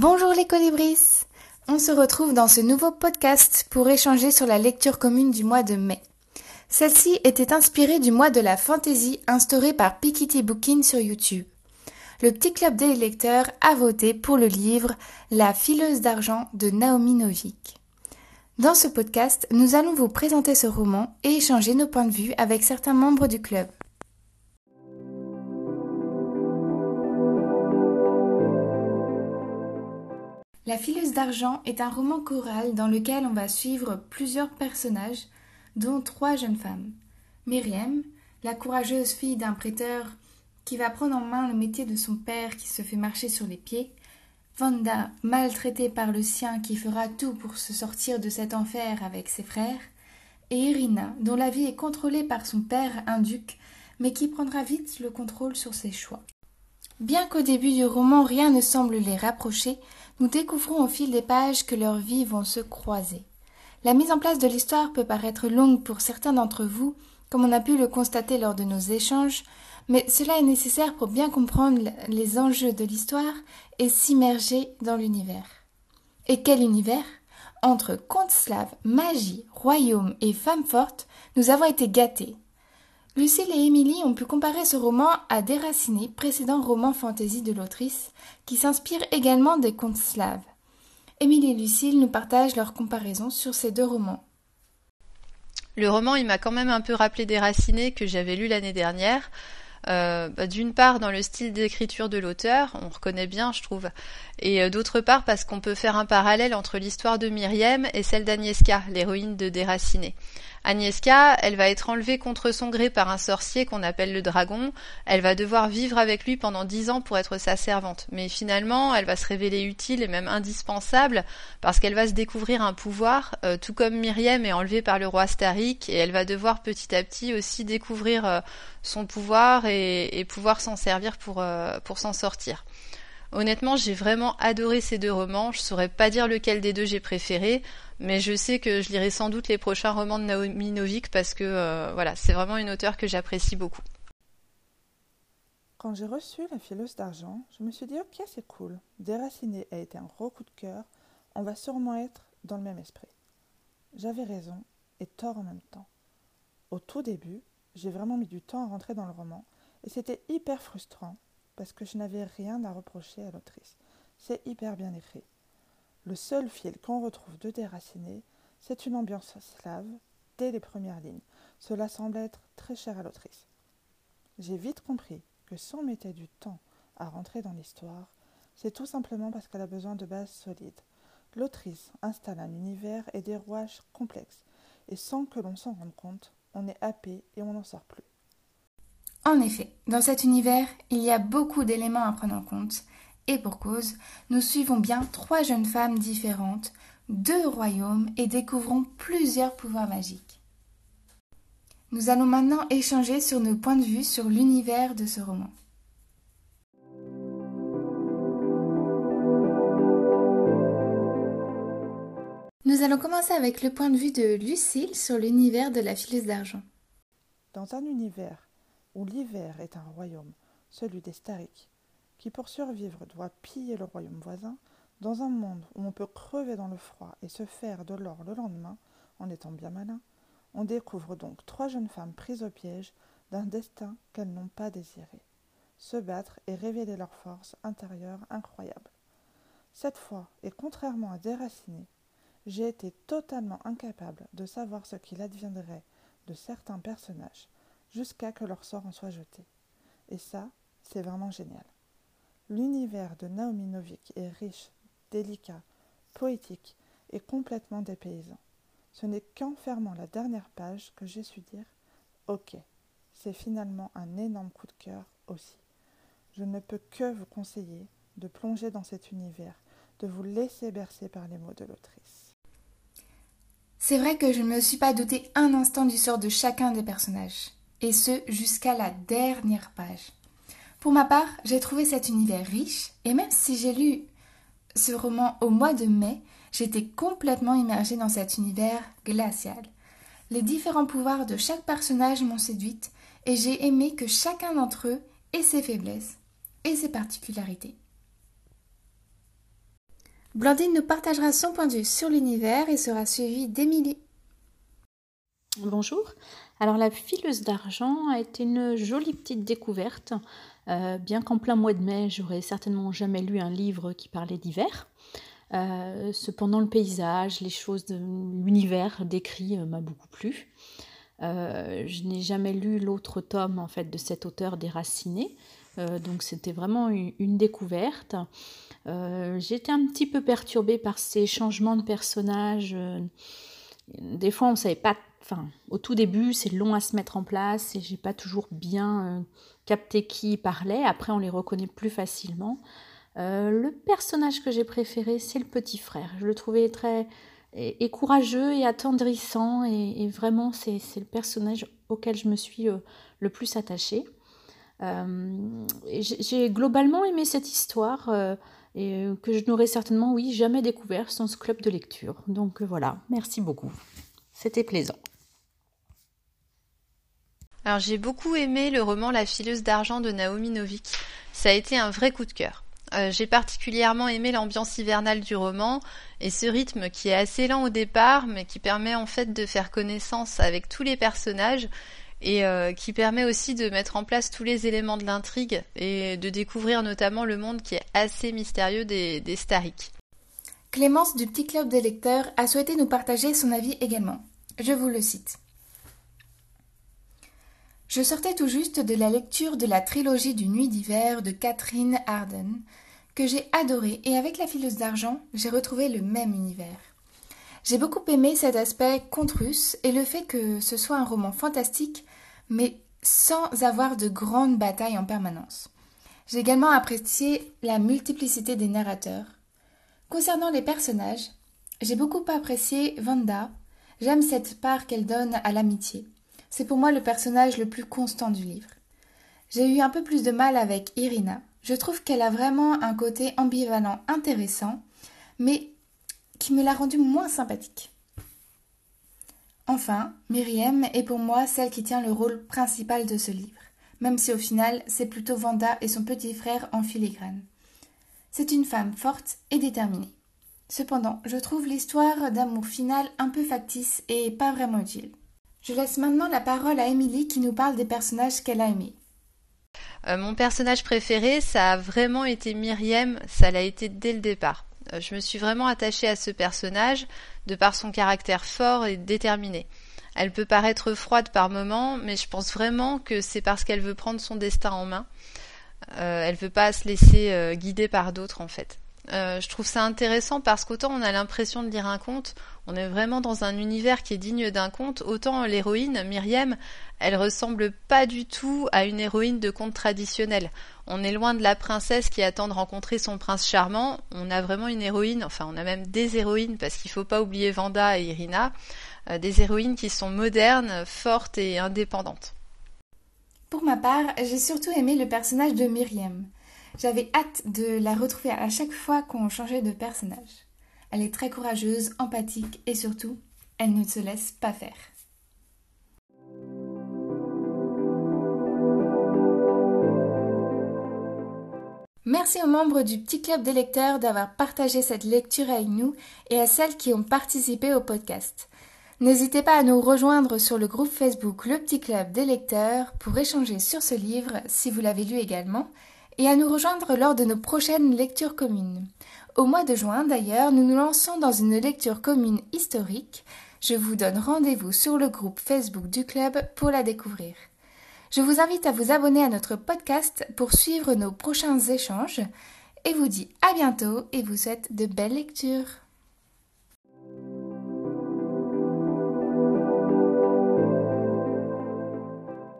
Bonjour les colibris On se retrouve dans ce nouveau podcast pour échanger sur la lecture commune du mois de mai. Celle-ci était inspirée du mois de la fantaisie instauré par Pikitty Bookin sur YouTube. Le petit club des lecteurs a voté pour le livre La fileuse d'argent de Naomi Novik. Dans ce podcast, nous allons vous présenter ce roman et échanger nos points de vue avec certains membres du club. La fileuse d'argent est un roman choral dans lequel on va suivre plusieurs personnages, dont trois jeunes femmes. Myriam, la courageuse fille d'un prêteur qui va prendre en main le métier de son père qui se fait marcher sur les pieds, Vanda, maltraitée par le sien qui fera tout pour se sortir de cet enfer avec ses frères, et Irina, dont la vie est contrôlée par son père, un duc, mais qui prendra vite le contrôle sur ses choix. Bien qu'au début du roman rien ne semble les rapprocher, nous découvrons au fil des pages que leurs vies vont se croiser. La mise en place de l'histoire peut paraître longue pour certains d'entre vous, comme on a pu le constater lors de nos échanges, mais cela est nécessaire pour bien comprendre les enjeux de l'histoire et s'immerger dans l'univers. Et quel univers? Entre contes slaves, magie, royaume et femmes fortes, nous avons été gâtés. Lucille et Émilie ont pu comparer ce roman à Déraciné, précédent roman fantasy de l'autrice, qui s'inspire également des contes slaves. Émilie et Lucille nous partagent leur comparaison sur ces deux romans. Le roman, il m'a quand même un peu rappelé Déraciné que j'avais lu l'année dernière. Euh, bah, d'une part dans le style d'écriture de l'auteur, on reconnaît bien, je trouve, et euh, d'autre part parce qu'on peut faire un parallèle entre l'histoire de Myriam et celle d'Agnieszka, l'héroïne de Déraciné. Agnieszka, elle va être enlevée contre son gré par un sorcier qu'on appelle le dragon. Elle va devoir vivre avec lui pendant dix ans pour être sa servante. Mais finalement, elle va se révéler utile et même indispensable parce qu'elle va se découvrir un pouvoir, euh, tout comme Myriam est enlevée par le roi Starik et elle va devoir petit à petit aussi découvrir euh, son pouvoir et, pouvoir s'en servir pour, euh, pour s'en sortir. Honnêtement, j'ai vraiment adoré ces deux romans. Je saurais pas dire lequel des deux j'ai préféré, mais je sais que je lirai sans doute les prochains romans de Naomi Novik parce que euh, voilà, c'est vraiment une auteure que j'apprécie beaucoup. Quand j'ai reçu La fileuse d'argent, je me suis dit ok c'est cool, Déraciné a été un gros coup de cœur, on va sûrement être dans le même esprit. J'avais raison et tort en même temps. Au tout début, j'ai vraiment mis du temps à rentrer dans le roman et c'était hyper frustrant parce que je n'avais rien à reprocher à l'autrice. C'est hyper bien écrit. Le seul fil qu'on retrouve de Déraciné, c'est une ambiance slave dès les premières lignes. Cela semble être très cher à l'autrice. J'ai vite compris que si on mettait du temps à rentrer dans l'histoire, c'est tout simplement parce qu'elle a besoin de bases solides. L'autrice installe un univers et des rouages complexes, et sans que l'on s'en rende compte, on est happé et on n'en sort plus. En effet, dans cet univers, il y a beaucoup d'éléments à prendre en compte, et pour cause, nous suivons bien trois jeunes femmes différentes, deux royaumes et découvrons plusieurs pouvoirs magiques. Nous allons maintenant échanger sur nos points de vue sur l'univers de ce roman. Nous allons commencer avec le point de vue de Lucille sur l'univers de la fileuse d'argent. Dans un univers où l'hiver est un royaume, celui des Starik, qui pour survivre doit piller le royaume voisin, dans un monde où on peut crever dans le froid et se faire de l'or le lendemain, en étant bien malin, on découvre donc trois jeunes femmes prises au piège d'un destin qu'elles n'ont pas désiré. Se battre et révéler leur force intérieure incroyable. Cette fois, et contrairement à Déraciné, j'ai été totalement incapable de savoir ce qu'il adviendrait de certains personnages, jusqu'à que leur sort en soit jeté. Et ça, c'est vraiment génial. L'univers de Naomi Novik est riche, délicat, poétique et complètement dépaysant. Ce n'est qu'en fermant la dernière page que j'ai su dire Ok, c'est finalement un énorme coup de cœur aussi. Je ne peux que vous conseiller de plonger dans cet univers, de vous laisser bercer par les mots de l'autrice. C'est vrai que je ne me suis pas douté un instant du sort de chacun des personnages et ce jusqu'à la dernière page. Pour ma part, j'ai trouvé cet univers riche, et même si j'ai lu ce roman au mois de mai, j'étais complètement immergée dans cet univers glacial. Les différents pouvoirs de chaque personnage m'ont séduite, et j'ai aimé que chacun d'entre eux ait ses faiblesses et ses particularités. Blandine nous partagera son point de vue sur l'univers et sera suivie d'Émilie. Bonjour. Alors la fileuse d'argent a été une jolie petite découverte. Euh, bien qu'en plein mois de mai, j'aurais certainement jamais lu un livre qui parlait d'hiver. Euh, cependant, le paysage, les choses de l'univers décrit euh, m'a beaucoup plu. je n'ai jamais lu l'autre tome en fait de cet auteur déraciné, donc c'était vraiment une, découverte. J'étais un petit peu perturbée par ces changements de personnages. des fois, on ne savait pas enfin, au tout début, c'est long à se mettre en place et j'ai pas toujours bien euh, capté qui parlait. Après, on les reconnaît plus facilement. Euh, le personnage que j'ai préféré, c'est le petit frère. Je le trouvais très et, courageux et attendrissant et, vraiment, c'est le personnage auquel je me suis euh, le plus attachée. j'ai globalement aimé cette histoire et que je n'aurais certainement, oui, jamais découvert sans ce club de lecture. Donc voilà, merci beaucoup. C'était plaisant. Alors j'ai beaucoup aimé le roman La fileuse d'argent de Naomi Novik. Ça a été un vrai coup de cœur. Euh, j'ai particulièrement aimé l'ambiance hivernale du roman et ce rythme qui est assez lent au départ mais qui permet en fait de faire connaissance avec tous les personnages et euh, qui permet aussi de mettre en place tous les éléments de l'intrigue et de découvrir notamment le monde qui est assez mystérieux des, des. Clémence du Petit Club des lecteurs a souhaité nous partager son avis également. Je vous le cite. Je sortais tout juste de la lecture de la trilogie du Nuit d'hiver de Catherine Arden, que j'ai adorée, et avec La fileuse d'argent, j'ai retrouvé le même univers. J'ai beaucoup aimé cet aspect conte russe et le fait que ce soit un roman fantastique, mais sans avoir de grandes batailles en permanence. J'ai également apprécié la multiplicité des narrateurs. Concernant les personnages, j'ai beaucoup apprécié Vanda. J'aime cette part qu'elle donne à l'amitié. C'est pour moi le personnage le plus constant du livre. J'ai eu un peu plus de mal avec Irina. Je trouve qu'elle a vraiment un côté ambivalent intéressant, mais qui me l'a rendue moins sympathique. Enfin, Myriam est pour moi celle qui tient le rôle principal de ce livre, même si au final c'est plutôt Vanda et son petit frère en filigrane. C'est une femme forte et déterminée. Cependant, je trouve l'histoire d'amour final un peu factice et pas vraiment utile. Je laisse maintenant la parole à Émilie qui nous parle des personnages qu'elle a aimés. Euh, mon personnage préféré, ça a vraiment été Myriam, ça l'a été dès le départ. Euh, je me suis vraiment attachée à ce personnage de par son caractère fort et déterminé. Elle peut paraître froide par moments, mais je pense vraiment que c'est parce qu'elle veut prendre son destin en main. Euh, elle veut pas se laisser guider par d'autres en fait. Euh, je trouve ça intéressant parce qu'autant on a l'impression de lire un conte, on est vraiment dans un univers qui est digne d'un conte, autant l'héroïne, Myriam, elle ressemble pas du tout à une héroïne de conte traditionnel. On est loin de la princesse qui attend de rencontrer son prince charmant, on a vraiment une héroïne, enfin on a même des héroïnes parce qu'il faut pas oublier Vanda et Irina, euh, des héroïnes qui sont modernes, fortes et indépendantes. Pour ma part, j'ai surtout aimé le personnage de Myriam. J'avais hâte de la retrouver à chaque fois qu'on changeait de personnage. Elle est très courageuse, empathique et surtout, elle ne se laisse pas faire. Merci aux membres du petit club des lecteurs d'avoir partagé cette lecture avec nous et à celles qui ont participé au podcast. N'hésitez pas à nous rejoindre sur le groupe Facebook Le Petit Club des lecteurs pour échanger sur ce livre si vous l'avez lu également et à nous rejoindre lors de nos prochaines lectures communes. Au mois de juin d'ailleurs, nous nous lançons dans une lecture commune historique. Je vous donne rendez-vous sur le groupe Facebook du club pour la découvrir. Je vous invite à vous abonner à notre podcast pour suivre nos prochains échanges et vous dis à bientôt et vous souhaite de belles lectures.